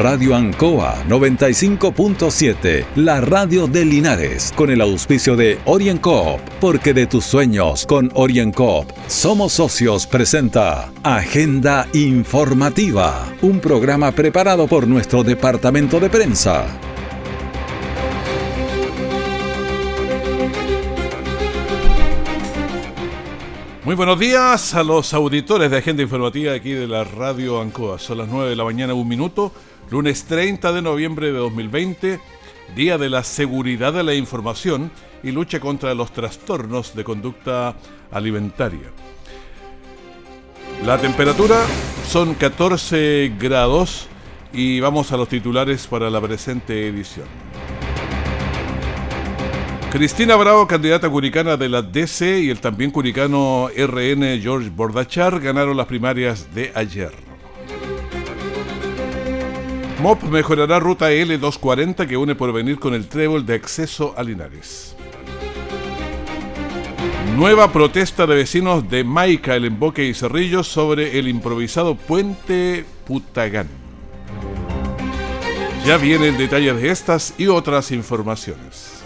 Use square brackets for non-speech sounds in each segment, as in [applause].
Radio Ancoa 95.7, la radio de Linares, con el auspicio de OrienCoop, porque de tus sueños con OrienCoop somos socios presenta Agenda Informativa, un programa preparado por nuestro departamento de prensa. Muy buenos días a los auditores de Agenda Informativa aquí de la Radio Ancoa. Son las 9 de la mañana, un minuto, lunes 30 de noviembre de 2020, Día de la Seguridad de la Información y lucha contra los trastornos de conducta alimentaria. La temperatura son 14 grados y vamos a los titulares para la presente edición. Cristina Bravo, candidata curicana de la DC y el también curicano RN George Bordachar ganaron las primarias de ayer. MOP mejorará ruta L240 que une por venir con el trébol de acceso a Linares. Nueva protesta de vecinos de Maica, el Emboque y Cerrillos sobre el improvisado puente Putagán. Ya vienen detalles de estas y otras informaciones.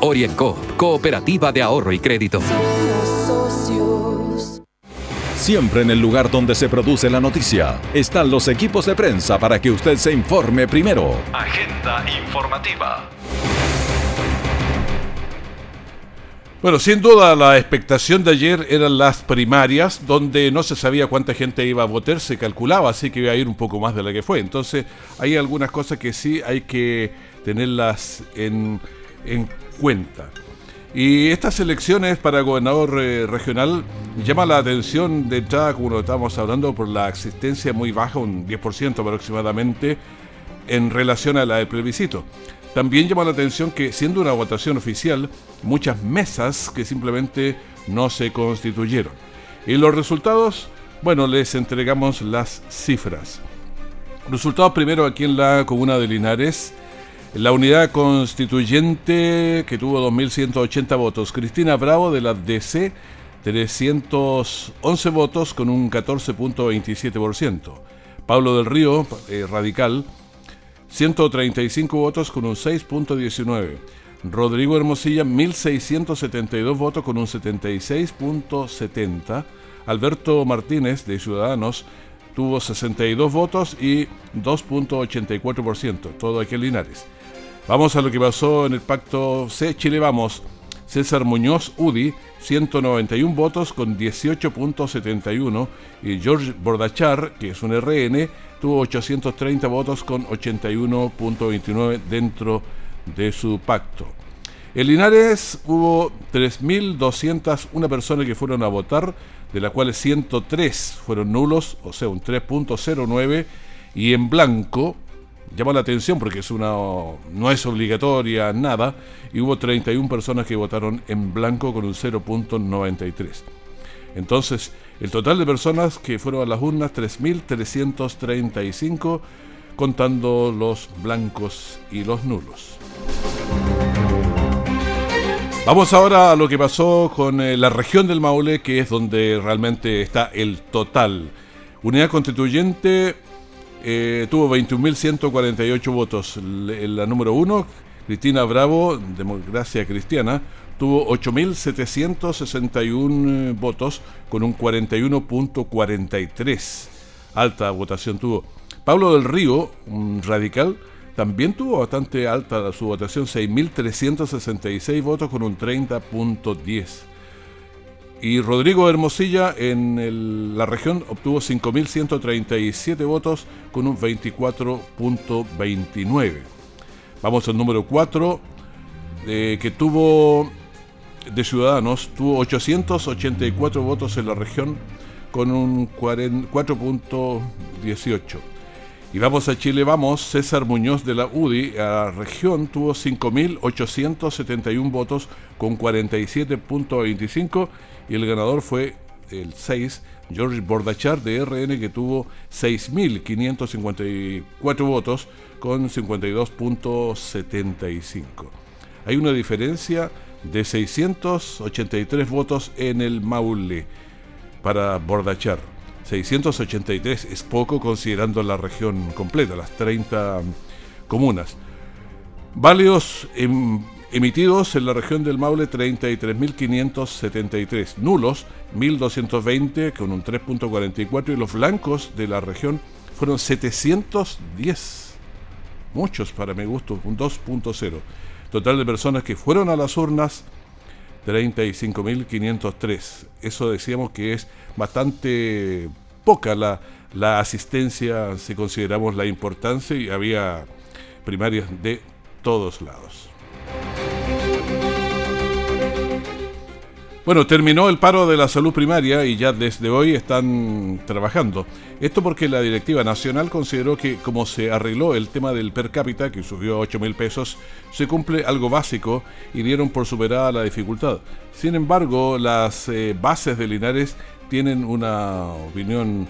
Orienco, Cooperativa de Ahorro y Crédito. Siempre en el lugar donde se produce la noticia están los equipos de prensa para que usted se informe primero. Agenda informativa. Bueno, sin duda la expectación de ayer eran las primarias, donde no se sabía cuánta gente iba a votar, se calculaba, así que iba a ir un poco más de la que fue. Entonces, hay algunas cosas que sí hay que tenerlas en, en cuenta. Y estas elecciones para gobernador eh, regional llama la atención de entrada, como lo estábamos hablando, por la existencia muy baja, un 10% aproximadamente, en relación a la del plebiscito. También llama la atención que, siendo una votación oficial, muchas mesas que simplemente no se constituyeron. Y los resultados, bueno, les entregamos las cifras. Resultados primero aquí en la comuna de Linares. La unidad constituyente que tuvo 2.180 votos. Cristina Bravo de la DC, 311 votos con un 14.27%. Pablo del Río, eh, radical, 135 votos con un 6.19. Rodrigo Hermosilla, 1.672 votos con un 76.70. Alberto Martínez, de Ciudadanos, tuvo 62 votos y 2.84%. Todo aquí Linares. Vamos a lo que pasó en el pacto C Chile Vamos. César Muñoz UDI, 191 votos con 18.71 y George Bordachar, que es un RN, tuvo 830 votos con 81.29 dentro de su pacto. En Linares hubo 3.201 personas que fueron a votar, de las cuales 103 fueron nulos, o sea, un 3.09, y en blanco llama la atención porque es una no es obligatoria nada y hubo 31 personas que votaron en blanco con un 0.93. Entonces, el total de personas que fueron a las urnas 3335 contando los blancos y los nulos. Vamos ahora a lo que pasó con eh, la región del Maule, que es donde realmente está el total. Unidad constituyente eh, tuvo 21.148 votos. La número uno, Cristina Bravo, Democracia Cristiana, tuvo 8.761 votos con un 41.43. Alta votación tuvo. Pablo del Río, un radical, también tuvo bastante alta su votación, 6.366 votos con un 30.10. Y Rodrigo Hermosilla en la región obtuvo 5.137 votos con un 24.29. Vamos al número 4, eh, que tuvo de Ciudadanos, tuvo 884 votos en la región con un 4.18. Y vamos a Chile, vamos. César Muñoz de la UDI, a la región, tuvo 5.871 votos con 47.25 y el ganador fue el 6, George Bordachar de RN, que tuvo 6.554 votos con 52.75. Hay una diferencia de 683 votos en el Maule para Bordachar. 683 es poco considerando la región completa, las 30 comunas. Válidos em, emitidos en la región del Maule 33.573, nulos 1.220 con un 3.44 y los blancos de la región fueron 710, muchos para mi gusto, un 2.0. Total de personas que fueron a las urnas 35.503. Eso decíamos que es bastante poca la, la asistencia si consideramos la importancia y había primarias de todos lados. Bueno, terminó el paro de la salud primaria y ya desde hoy están trabajando. Esto porque la directiva nacional consideró que como se arregló el tema del per cápita, que subió a 8 mil pesos, se cumple algo básico y dieron por superada la dificultad. Sin embargo, las eh, bases de Linares tienen una opinión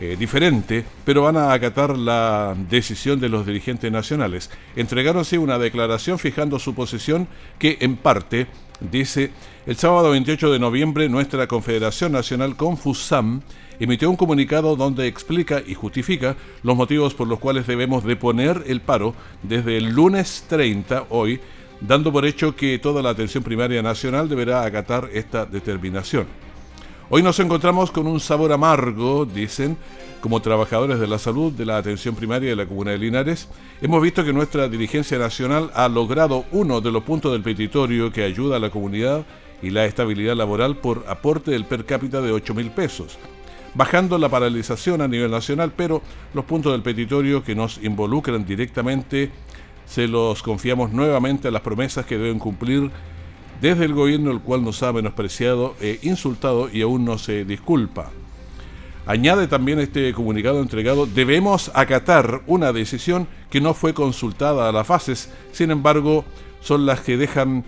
eh, diferente, pero van a acatar la decisión de los dirigentes nacionales. Entregaron una declaración fijando su posición que en parte dice, el sábado 28 de noviembre nuestra Confederación Nacional Confusam emitió un comunicado donde explica y justifica los motivos por los cuales debemos deponer el paro desde el lunes 30 hoy, dando por hecho que toda la atención primaria nacional deberá acatar esta determinación. Hoy nos encontramos con un sabor amargo, dicen, como trabajadores de la salud, de la atención primaria de la Comuna de Linares, hemos visto que nuestra dirigencia nacional ha logrado uno de los puntos del petitorio que ayuda a la comunidad y la estabilidad laboral por aporte del per cápita de 8 mil pesos, bajando la paralización a nivel nacional, pero los puntos del petitorio que nos involucran directamente se los confiamos nuevamente a las promesas que deben cumplir desde el gobierno, el cual nos ha menospreciado e insultado y aún no se disculpa. Añade también este comunicado entregado, debemos acatar una decisión que no fue consultada a las fases, sin embargo, son las que dejan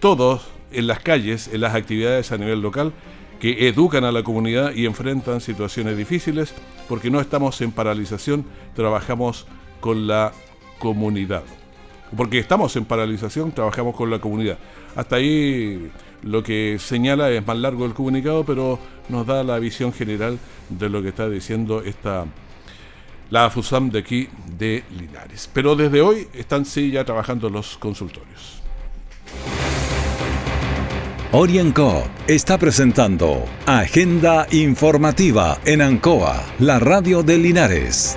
todos en las calles, en las actividades a nivel local, que educan a la comunidad y enfrentan situaciones difíciles, porque no estamos en paralización, trabajamos con la comunidad. Porque estamos en paralización, trabajamos con la comunidad. Hasta ahí lo que señala es más largo el comunicado, pero nos da la visión general de lo que está diciendo esta la FUSAM de aquí de Linares. Pero desde hoy están sí ya trabajando los consultorios. Orienco está presentando Agenda Informativa en Ancoa, la radio de Linares.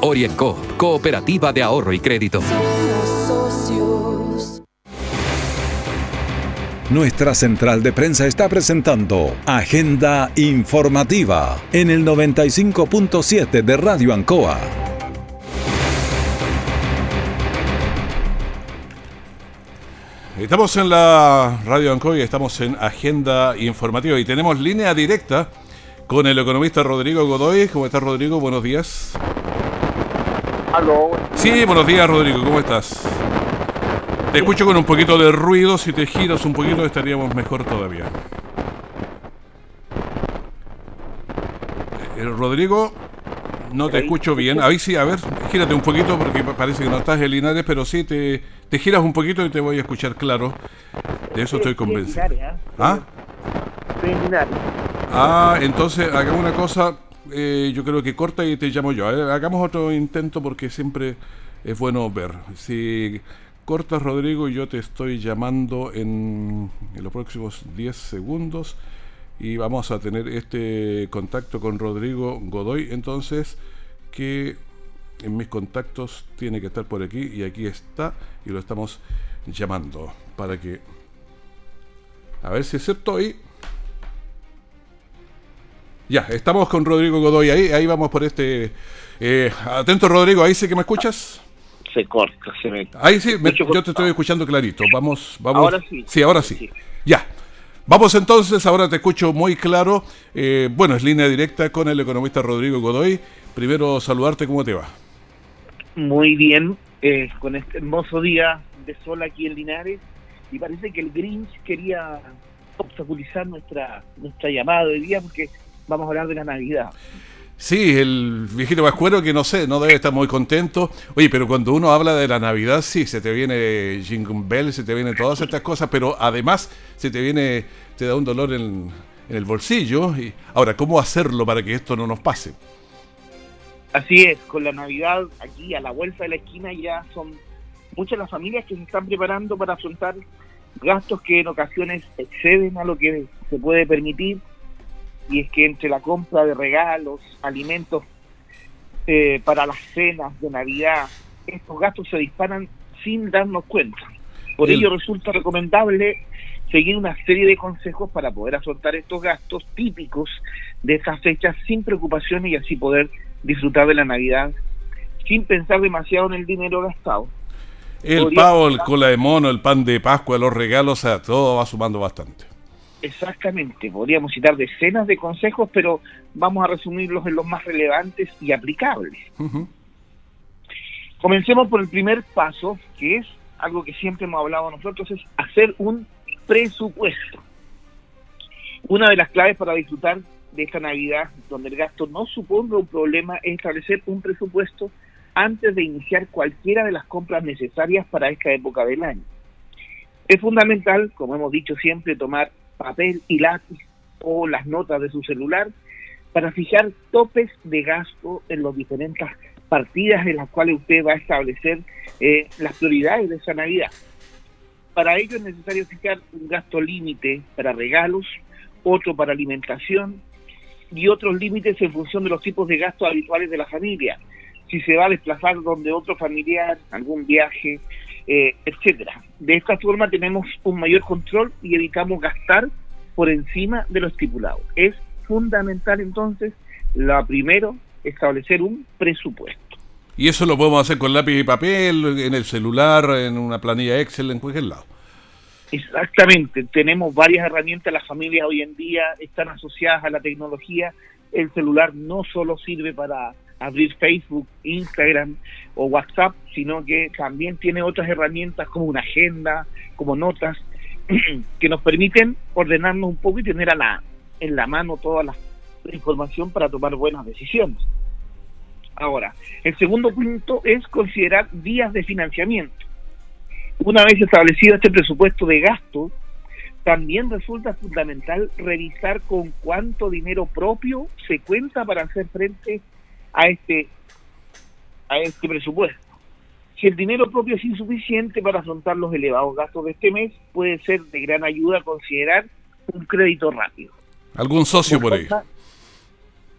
Orienco, Cooperativa de Ahorro y Crédito. Nuestra central de prensa está presentando Agenda Informativa en el 95.7 de Radio Ancoa. Estamos en la Radio Ancoa y estamos en Agenda Informativa y tenemos línea directa con el economista Rodrigo Godoy. ¿Cómo estás, Rodrigo? Buenos días. Aló. Sí, buenos días, Rodrigo. ¿Cómo estás? Te escucho con un poquito de ruido. Si te giras un poquito, estaríamos mejor todavía. Eh, Rodrigo, no te escucho bien. Ahí sí, a ver, gírate un poquito porque parece que no estás en Linares, pero sí, te, te giras un poquito y te voy a escuchar claro. De eso estoy convencido. ¿Ah? Estoy en Linares. Ah, entonces hagamos una cosa, eh, yo creo que corta y te llamo yo. Hagamos otro intento porque siempre es bueno ver. Si cortas, Rodrigo, yo te estoy llamando en, los próximos 10 segundos y vamos a tener este contacto con Rodrigo Godoy, entonces, que en mis contactos tiene que estar por aquí y aquí está y lo estamos llamando para que a ver si es cierto ahí ya estamos con Rodrigo Godoy ahí ahí vamos por este eh, atento Rodrigo ahí sí que me escuchas Se corta, se me... ahí sí me- yo te estoy escuchando clarito vamos vamos Ahora sí. sí ahora sí, Sí. ya Vamos entonces, ahora te escucho muy claro. Eh, bueno, es línea directa con el economista Rodrigo Godoy. Primero saludarte, ¿cómo te va? Muy bien, eh, con este hermoso día de sol aquí en Linares. Y parece que el Grinch quería obstaculizar nuestra, nuestra llamada de hoy día porque vamos a hablar de la Navidad. Sí, el viejito Pascuero que no sé, no debe estar muy contento. Oye, pero cuando uno habla de la Navidad, sí, se te viene Jingle Bell, se te vienen todas estas cosas, pero además se te viene, te da un dolor en, en el bolsillo. Y ahora, ¿cómo hacerlo para que esto no nos pase? Así es, con la Navidad aquí a la vuelta de la esquina ya son muchas las familias que se están preparando para afrontar gastos que en ocasiones exceden a lo que se puede permitir y es que entre la compra de regalos, alimentos eh, para las cenas de Navidad, estos gastos se disparan sin darnos cuenta. Por El- ello resulta recomendable seguir una serie de consejos para poder afrontar estos gastos típicos de estas fechas sin preocupaciones y así poder disfrutar de la Navidad sin pensar demasiado en el dinero gastado. El pavo, el cola de mono, el pan de Pascua, los regalos, o sea, todo va sumando bastante. Exactamente, podríamos citar decenas de consejos, pero vamos a resumirlos en los más relevantes y aplicables. Comencemos por el primer paso, que es algo que siempre hemos hablado nosotros, es hacer un presupuesto. Una de las claves para disfrutar de esta Navidad, donde el gasto no suponga un problema, es establecer un presupuesto antes de iniciar cualquiera de las compras necesarias para esta época del año. Es fundamental, como hemos dicho siempre, tomar papel y lápiz o las notas de su celular para fijar topes de gasto en las diferentes partidas en las cuales usted va a establecer eh, las prioridades de esa Navidad. Para ello es necesario fijar un gasto límite para regalos, otro para alimentación y otros límites en función de los tipos de gastos habituales de la familia. Si se va a desplazar donde otro familiar, algún viaje, eh, etcétera. De esta forma tenemos un mayor control y evitamos gastar por encima de lo estipulado. Es fundamental entonces, lo primero, establecer un presupuesto. Y eso lo podemos hacer con lápiz y papel, en el celular, en una planilla Excel, en cualquier lado. Exactamente, tenemos varias herramientas, las familias hoy en día están asociadas a la tecnología, el celular no solo sirve para abrir Facebook, Instagram o WhatsApp, sino que también tiene otras herramientas como una agenda, como notas, [clears throat] que nos permiten ordenarnos un poco y tener a la, en la mano toda la, información para tomar buenas decisiones. Ahora, el segundo punto es considerar vías de financiamiento. Una vez establecido este presupuesto de gasto, también resulta fundamental revisar con cuánto dinero propio se cuenta para hacer frente a este a este presupuesto. Si el dinero propio es insuficiente para afrontar los elevados gastos de este mes, puede ser de gran ayuda considerar un crédito rápido. Algún socio por ahí.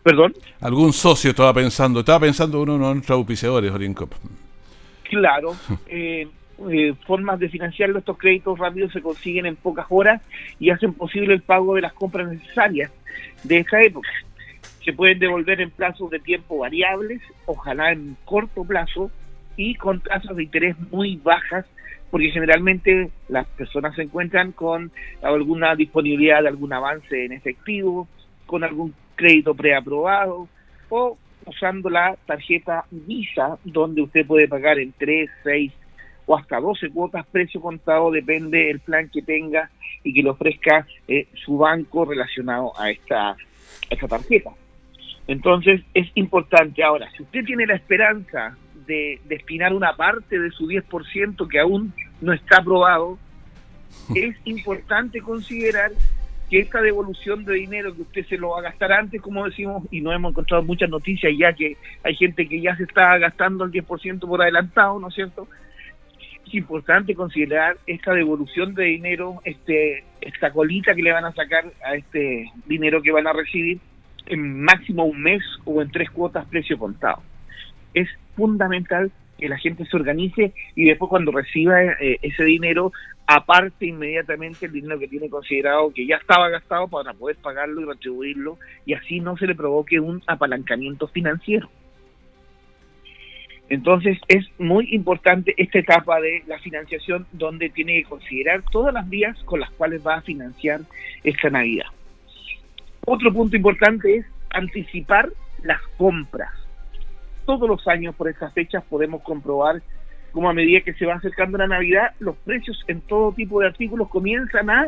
Perdón. Algún socio estaba pensando. Estaba pensando uno de nuestros auspiciadores, Orincop. Claro, [laughs] eh, eh, formas de financiarlo, estos créditos rápidos se consiguen en pocas horas y hacen posible el pago de las compras necesarias de esta época. Se pueden devolver en plazos de tiempo variables, ojalá en corto plazo, y con tasas de interés muy bajas, porque generalmente las personas se encuentran con alguna disponibilidad de algún avance en efectivo, con algún crédito preaprobado o usando la tarjeta Visa, donde usted puede pagar en 3, 6 o hasta 12 cuotas, precio contado, depende del plan que tenga y que le ofrezca eh, su banco relacionado a esta, a esta tarjeta. Entonces es importante. Ahora, si usted tiene la esperanza de destinar una parte de su 10% que aún no está aprobado, [laughs] es importante considerar que esta devolución de dinero que usted se lo va a gastar antes, como decimos, y no hemos encontrado muchas noticias ya que hay gente que ya se está gastando el 10% por adelantado, ¿no es cierto? Es importante considerar esta devolución de dinero, este esta colita que le van a sacar a este dinero que van a recibir en máximo un mes o en tres cuotas precio contado. es fundamental que la gente se organice y después cuando reciba eh, ese dinero aparte inmediatamente el dinero que tiene considerado que ya estaba gastado para poder pagarlo y retribuirlo y así no se le provoque un apalancamiento financiero. Entonces es muy importante esta etapa de la financiación donde tiene que considerar todas las vías con las cuales va a financiar esta Navidad. Otro punto importante es anticipar las compras. Todos los años por estas fechas podemos comprobar cómo a medida que se va acercando la Navidad, los precios en todo tipo de artículos comienzan a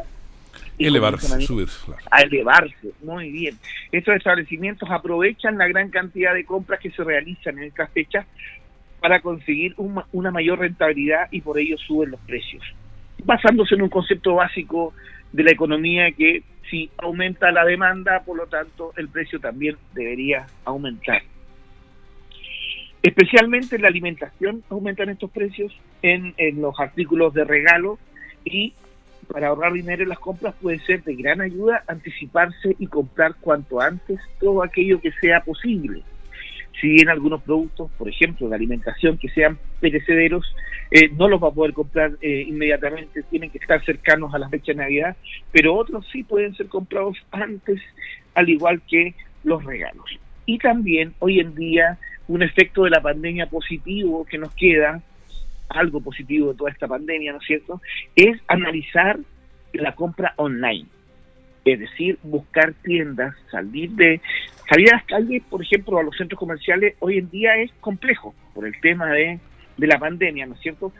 elevarse, a, a elevarse. Muy bien. Estos establecimientos aprovechan la gran cantidad de compras que se realizan en estas fechas para conseguir una mayor rentabilidad y por ello suben los precios. Basándose en un concepto básico de la economía que si aumenta la demanda, por lo tanto el precio también debería aumentar. Especialmente en la alimentación aumentan estos precios, en, en los artículos de regalo y para ahorrar dinero en las compras puede ser de gran ayuda anticiparse y comprar cuanto antes todo aquello que sea posible si bien algunos productos, por ejemplo, de alimentación que sean perecederos, eh, no los va a poder comprar eh, inmediatamente, tienen que estar cercanos a la fecha de Navidad, pero otros sí pueden ser comprados antes, al igual que los regalos. Y también hoy en día un efecto de la pandemia positivo que nos queda, algo positivo de toda esta pandemia, ¿no es cierto?, es analizar la compra online es decir, buscar tiendas, salir de salir a las calles, por ejemplo, a los centros comerciales, hoy en día es complejo por el tema de, de la pandemia, ¿no es cierto?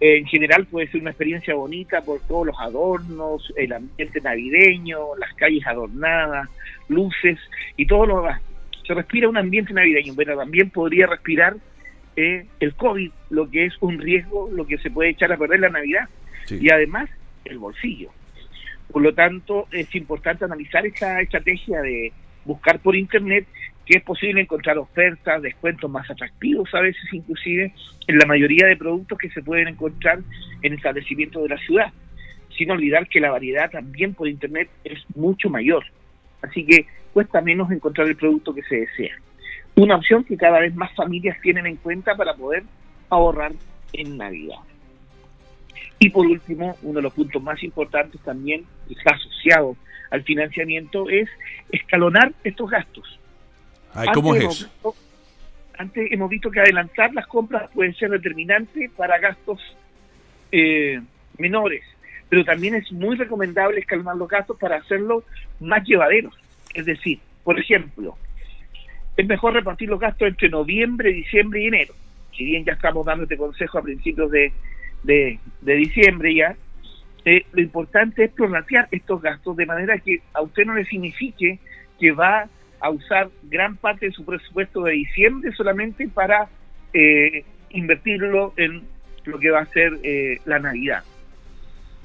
en general puede ser una experiencia bonita por todos los adornos, el ambiente navideño, las calles adornadas, luces y todo lo demás. Se respira un ambiente navideño, pero también podría respirar eh, el COVID, lo que es un riesgo, lo que se puede echar a perder la Navidad. Y además, el bolsillo. Por lo tanto, es importante analizar esta estrategia de buscar por Internet que es posible encontrar ofertas, descuentos más atractivos a veces inclusive en la mayoría de productos que se pueden encontrar en establecimientos de la ciudad, sin olvidar que la variedad también por Internet es mucho mayor. Así que cuesta menos encontrar el producto que se desea. Una opción que cada vez más familias tienen en cuenta para poder ahorrar en Navidad. Y por último, uno de los puntos más importantes también, está asociado al financiamiento, es escalonar estos gastos. ¿Cómo es eso? antes hemos visto que adelantar las compras puede ser determinante para gastos eh, menores, pero también es muy recomendable escalonar los gastos para hacerlos más llevaderos. Es decir, por ejemplo, es mejor repartir los gastos entre noviembre, diciembre y enero. Si bien ya estamos dando este consejo a principios de, de, diciembre ya, eh, lo importante es prorratear estos gastos de manera que a usted no le signifique que va a usar gran parte de su presupuesto de diciembre solamente para eh, invertirlo en lo que va a ser eh, la Navidad.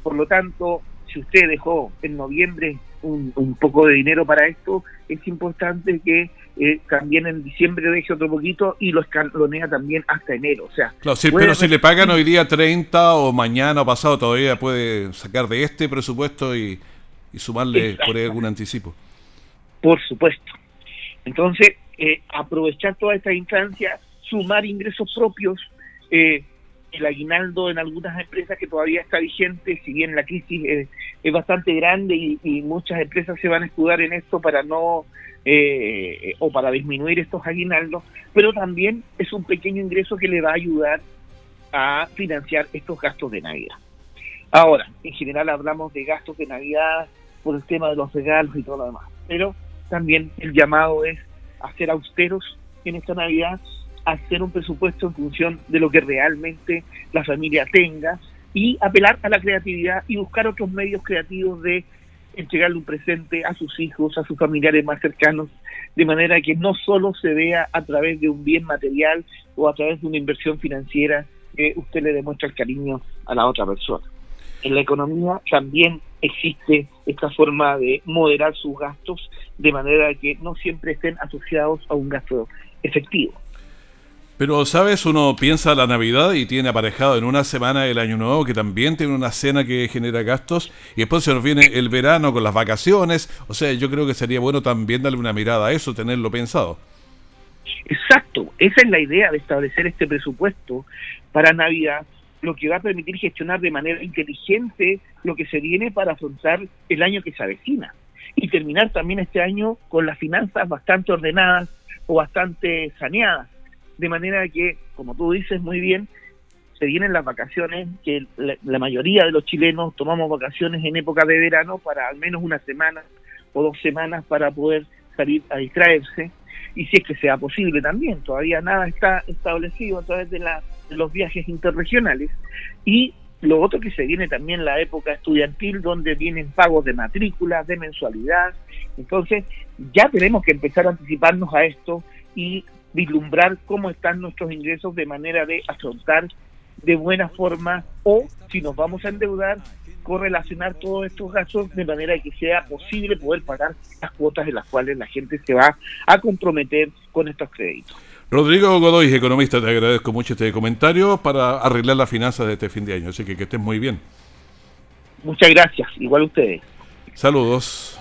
Por lo tanto, si usted dejó en noviembre un, un poco de dinero para esto, es importante que eh, también en diciembre deje otro poquito y lo escalonea también hasta enero. O sea, claro, sí, pero si le pagan hoy día 30 o mañana o pasado, todavía puede sacar de este presupuesto y, sumarle por ahí algún anticipo. Por supuesto. Entonces, eh, aprovechar toda esta instancia, sumar ingresos propios, eh, el aguinaldo en algunas empresas que todavía está vigente, si bien la crisis es, bastante grande y, muchas empresas se van a escudar en esto para no eh, o para disminuir estos aguinaldos, pero también es un pequeño ingreso que le va a ayudar a financiar estos gastos de Navidad. Ahora, en general hablamos de gastos de Navidad por el tema de los regalos y todo lo demás, pero también el llamado es a ser austeros en esta Navidad hacer un presupuesto en función de lo que realmente la familia tenga y apelar a la creatividad y buscar otros medios creativos de entregarle un presente a sus hijos, a sus familiares más cercanos, de manera que no solo se vea a través de un bien material o a través de una inversión financiera que usted le demuestra el cariño a la otra persona. En la economía también existe esta forma de moderar sus gastos de manera que no siempre estén asociados a un gasto efectivo. Pero, ¿sabes? Uno piensa la Navidad y tiene aparejado en una semana el Año Nuevo, que también tiene una cena que genera gastos, y después se nos viene el verano con las vacaciones. O sea, yo creo que sería bueno también darle una mirada a eso, tenerlo pensado. Exacto, esa es la idea de establecer este presupuesto para Navidad, lo que va a permitir gestionar de manera inteligente lo que se viene para afrontar el año que se avecina y terminar también este año con las finanzas bastante ordenadas o bastante saneadas, de manera que, como tú dices muy bien, se vienen las vacaciones, que la, mayoría de los chilenos tomamos vacaciones en época de verano para al menos una semana o dos semanas para poder salir a distraerse, y si es que sea posible también, todavía nada está establecido a través de, de los viajes interregionales, y lo otro que se viene también la época estudiantil, donde vienen pagos de matrícula, de mensualidad. Entonces, ya tenemos que empezar a anticiparnos a esto y vislumbrar cómo están nuestros ingresos de manera de afrontar de buena forma o, si nos vamos a endeudar, correlacionar todos estos gastos de manera que sea posible poder pagar las cuotas en las cuales la gente se va a comprometer con estos créditos. Rodrigo Godoy, economista, te agradezco mucho este comentario para arreglar las finanzas de este fin de año. Así que que estés muy bien. Muchas gracias, igual ustedes. Saludos.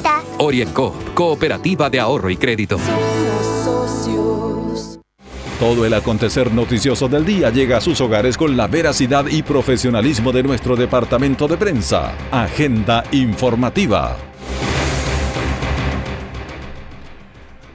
Orienco, Cooperativa de Ahorro y Crédito. Todo el acontecer noticioso del día llega a sus hogares con la veracidad y profesionalismo de nuestro departamento de prensa. Agenda informativa.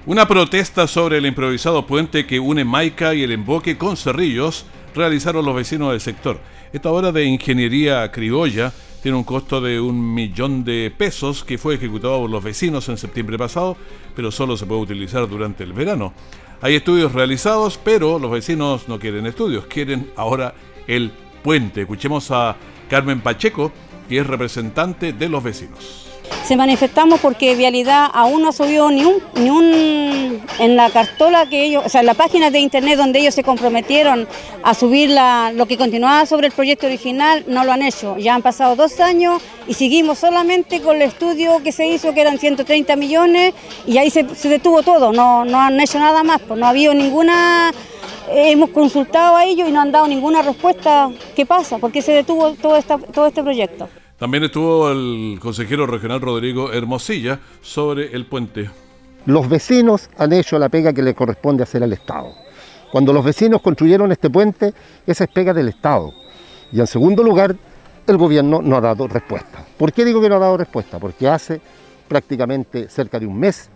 Una protesta sobre el improvisado puente que une Maica y el emboque con Cerrillos realizaron los vecinos del sector. Esta obra de ingeniería criolla tiene un costo de un millón de pesos que fue ejecutado por los vecinos en septiembre pasado, pero solo se puede utilizar durante el verano. Hay estudios realizados, pero los vecinos no quieren estudios, quieren ahora el puente. Escuchemos a Carmen Pacheco, que es representante de los vecinos se manifestamos porque Vialidad aún no subió ni un, ni un en la cartola que ellos, o sea, en la página de internet donde ellos se comprometieron a subir la, lo que continuaba sobre el proyecto original, no lo han hecho. Ya han pasado dos años y seguimos solamente con el estudio que se hizo, que eran 130 millones, y ahí se, detuvo todo, no, no han hecho nada más, pues no ha habido ninguna hemos consultado a ellos y no han dado ninguna respuesta. ¿Qué pasa? ¿Por qué se detuvo todo, esta, todo este proyecto? También estuvo el consejero regional Rodrigo Hermosilla sobre el puente. Los vecinos han hecho la pega que le corresponde hacer al Estado. Cuando los vecinos construyeron este puente, esa es pega del Estado. Y en segundo lugar, el gobierno no ha dado respuesta. ¿Por qué digo que no ha dado respuesta? Porque hace prácticamente cerca de un mes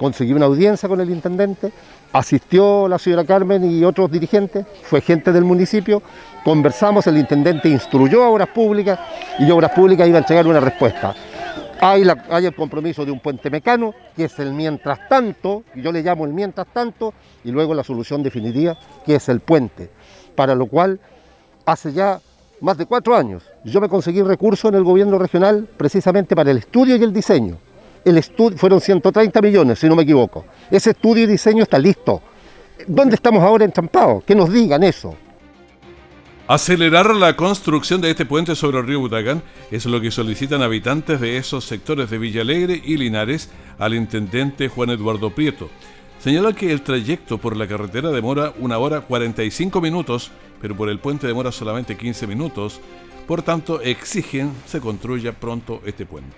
conseguí una audiencia con el intendente, asistió la señora Carmen y otros dirigentes, fue gente del municipio, conversamos, el intendente instruyó a Obras Públicas y Obras Públicas iba a entregar una respuesta. Hay, el compromiso de un puente mecano, que es el mientras tanto, yo le llamo el mientras tanto, y luego la solución definitiva, que es el puente, para lo cual hace ya más de cuatro años yo me conseguí recursos en el gobierno regional precisamente para el estudio y el diseño el estudio, fueron 130 millones, si no me equivoco. Ese estudio y diseño está listo. ¿Dónde estamos ahora entrampados? Que nos digan eso. Acelerar la construcción de este puente sobre el río Butacán es lo que solicitan habitantes de esos sectores de Villalegre y Linares al intendente Juan Eduardo Prieto. Señala que el trayecto por la carretera demora una hora 45 minutos, pero por el puente demora solamente 15 minutos. Por tanto, exigen se construya pronto este puente.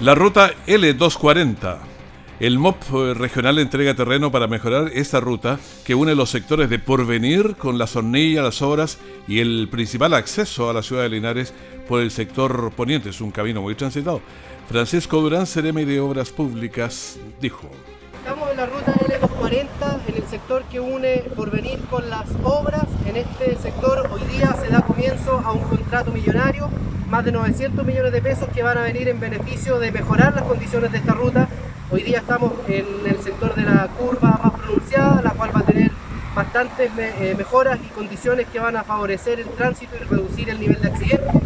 La ruta L240. El MOP eh, regional entrega terreno para mejorar esta ruta que une los sectores de Porvenir con la Zornilla, las Obras y el principal acceso a la ciudad de Linares por el sector poniente. Es un camino muy transitado. Francisco Durán, Ceremi de Obras Públicas, dijo. Estamos en la ruta L240, en el sector que une Porvenir con las obras. En este sector hoy día se da comienzo a un contrato millonario más de 900 millones de pesos que van a venir en beneficio de mejorar las condiciones de esta ruta. Hoy día estamos en el sector de la curva más pronunciada, la cual va a tener bastantes eh, mejoras y condiciones que van a favorecer el tránsito y reducir el nivel de accidentes.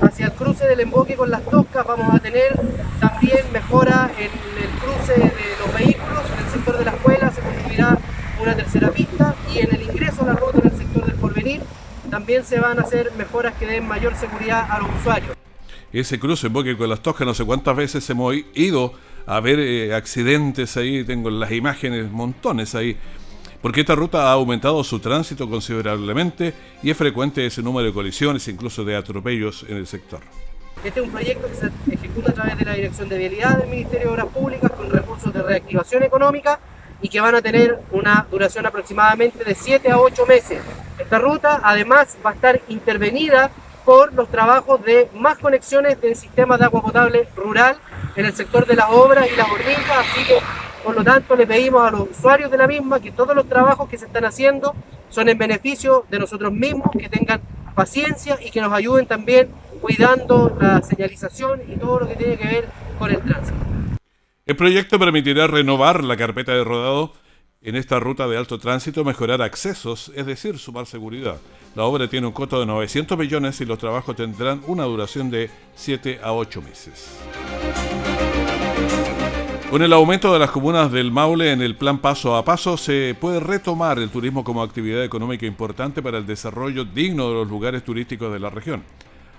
Hacia el cruce del emboque con las toscas vamos a tener también mejora en el cruce de los vehículos, en el sector de la escuela se construirá una tercera pista y en el ingreso a la ruta en el sector del porvenir también se van a hacer mejoras que den mayor seguridad a los usuarios. Ese cruce emboque con las toscas, no sé cuántas veces hemos ido a ver eh, accidentes ahí, tengo las imágenes, montones ahí porque esta ruta ha aumentado su tránsito considerablemente y es frecuente ese número de colisiones, incluso de atropellos en el sector. Este es un proyecto que se ejecuta a través de la Dirección de Vialidad del Ministerio de Obras Públicas con recursos de reactivación económica y que van a tener una duración aproximadamente de 7 a 8 meses. Esta ruta además va a estar intervenida por los trabajos de más conexiones del sistema de agua potable rural en el sector de las obras y las hormigas, así que por lo tanto, le pedimos a los usuarios de la misma que todos los trabajos que se están haciendo son en beneficio de nosotros mismos, que tengan paciencia y que nos ayuden también cuidando la señalización y todo lo que tiene que ver con el tránsito. El proyecto permitirá renovar la carpeta de rodado en esta ruta de alto tránsito, mejorar accesos, es decir, sumar seguridad. La obra tiene un costo de 900 millones y los trabajos tendrán una duración de 7 a 8 meses. Con el aumento de las comunas del Maule en el plan paso a paso, se puede retomar el turismo como actividad económica importante para el desarrollo digno de los lugares turísticos de la región.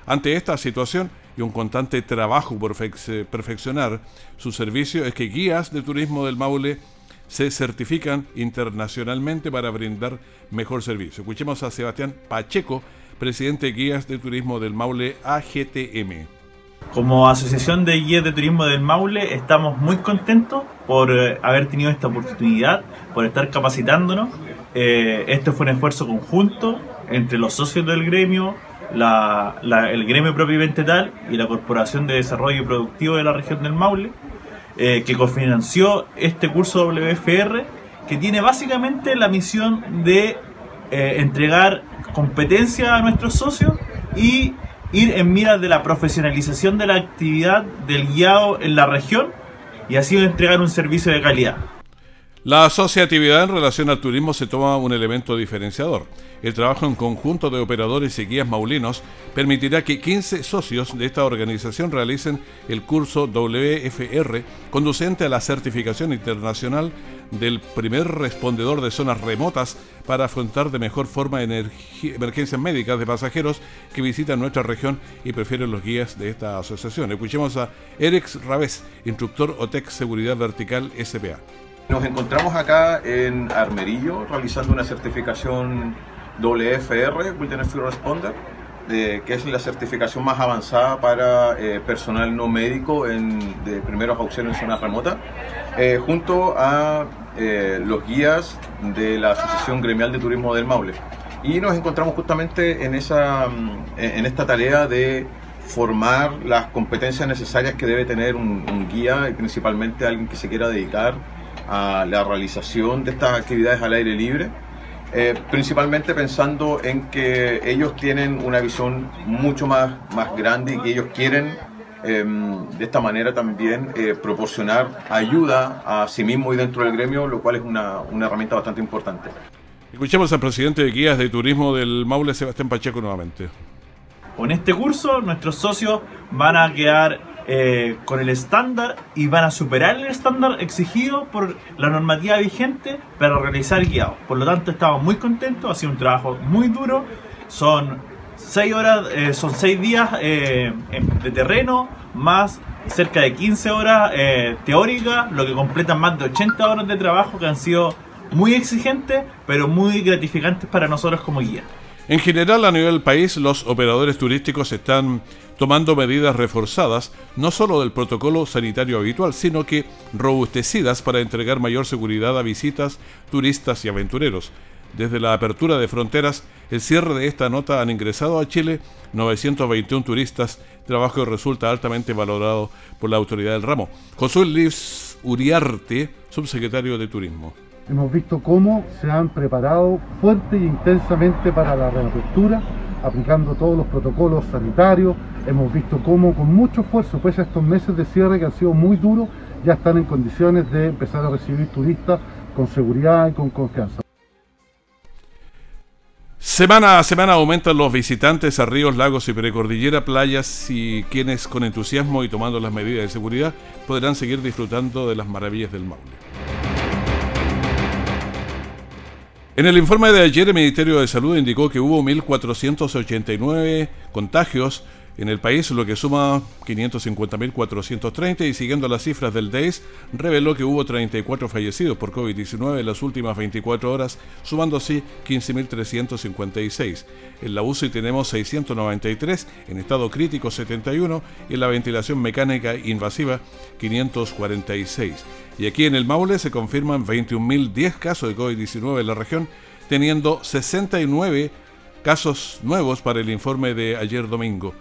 Ante esta situación y un constante trabajo por perfeccionar su servicio, es que guías de turismo del Maule se certifican internacionalmente para brindar mejor servicio. Escuchemos a Sebastián Pacheco, presidente de Guías de Turismo del Maule AGTM. Como Asociación de Guías de Turismo del Maule estamos muy contentos por eh, haber tenido esta oportunidad, por estar capacitándonos. Eh, este fue un esfuerzo conjunto entre los socios del gremio, el gremio propiamente tal y la Corporación de Desarrollo Productivo de la región del Maule, eh, que cofinanció este curso WFR, que tiene básicamente la misión de entregar competencia a nuestros socios y ir en miras de la profesionalización de la actividad del guiado en la región y así entregar un servicio de calidad. La asociatividad en relación al turismo se toma un elemento diferenciador. El trabajo en conjunto de operadores y guías maulinos permitirá que 15 socios de esta organización realicen el curso WFR conducente a la certificación internacional del primer respondedor de zonas remotas para afrontar de mejor forma emergencias médicas de pasajeros que visitan nuestra región y prefieren los guías de esta asociación. Escuchemos a Erex Ravés, instructor OTEC Seguridad Vertical SPA. Nos encontramos acá en Armerillo realizando una certificación WFR, Wilderness Field Responder, que es la certificación más avanzada para eh, personal no médico en, de primeros auxilios en zonas remotas, eh, junto a eh, los guías de la Asociación Gremial de Turismo del Maule. Y nos encontramos justamente en, esa, en esta tarea de formar las competencias necesarias que debe tener un, un guía y principalmente alguien que se quiera dedicar a la realización de estas actividades al aire libre, eh, principalmente pensando en que ellos tienen una visión mucho más, más grande y que ellos quieren em, de esta manera también eh, proporcionar ayuda a sí mismo y dentro del gremio, lo cual es una, una herramienta bastante importante. Escuchemos al presidente de Guías de Turismo del Maule, Sebastián Pacheco, nuevamente. Con este curso, nuestros socios van a quedar eh, con el estándar y van a superar el estándar exigido por la normativa vigente para realizar guiados. Por lo tanto, estamos muy contentos, ha sido un trabajo muy duro, son seis horas, eh, son seis días eh, de terreno, más cerca de 15 horas teóricas, lo que completan más de 80 horas de trabajo que han sido muy exigentes, pero muy gratificantes para nosotros como guía. En general, a nivel país, los operadores turísticos están tomando medidas reforzadas, no solo del protocolo sanitario habitual, sino que robustecidas para entregar mayor seguridad a visitas, turistas y aventureros. Desde la apertura de fronteras, el cierre de esta nota han ingresado a Chile 921 turistas, trabajo que resulta altamente valorado por la autoridad del ramo. Josué Luis Uriarte, subsecretario de Turismo. Hemos visto cómo se han preparado fuerte e intensamente para la reapertura, aplicando todos los protocolos sanitarios. Hemos visto cómo con mucho esfuerzo, pues a estos meses de cierre que han sido muy duros, ya están en condiciones de empezar a recibir turistas con seguridad y con confianza. Semana a semana aumentan los visitantes a ríos, lagos y precordillera, playas y quienes con entusiasmo y tomando las medidas de seguridad podrán seguir disfrutando de las maravillas del Maule. En el informe de ayer el Ministerio de Salud indicó que hubo 1.489 contagios en el país, lo que suma 550.430 y siguiendo las cifras del DEIS, reveló que hubo 34 fallecidos por COVID-19 en las últimas 24 horas, sumando así 15.356. En la UCI tenemos 693, en estado crítico 71 y en la ventilación mecánica invasiva 546. Y aquí en el Maule se confirman 21.010 casos de COVID-19 en la región, teniendo 69 casos nuevos para el informe de ayer domingo.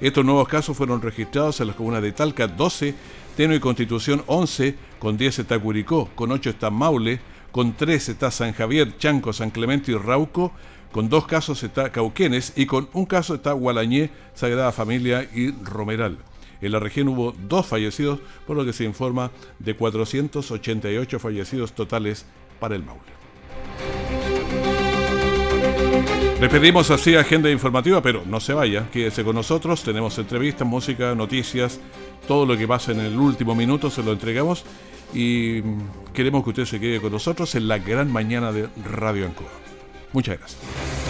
Estos nuevos casos fueron registrados en las comunas de Talca 12, Teno y Constitución 11, con 10 está Curicó, con 8 está Maule, con 3 está San Javier, Chanco, San Clemente y Rauco, con 2 casos está Cauquenes y con un caso está Gualañé, Sagrada Familia y Romeral. En la región hubo dos fallecidos, por lo que se informa de 488 fallecidos totales para el Maule. Le pedimos así agenda informativa, pero no se vaya, quédese con nosotros, tenemos entrevistas, música, noticias, todo lo que pasa en el último minuto se lo entregamos y queremos que usted se quede con nosotros en la gran mañana de Radio Ancoa. Muchas gracias.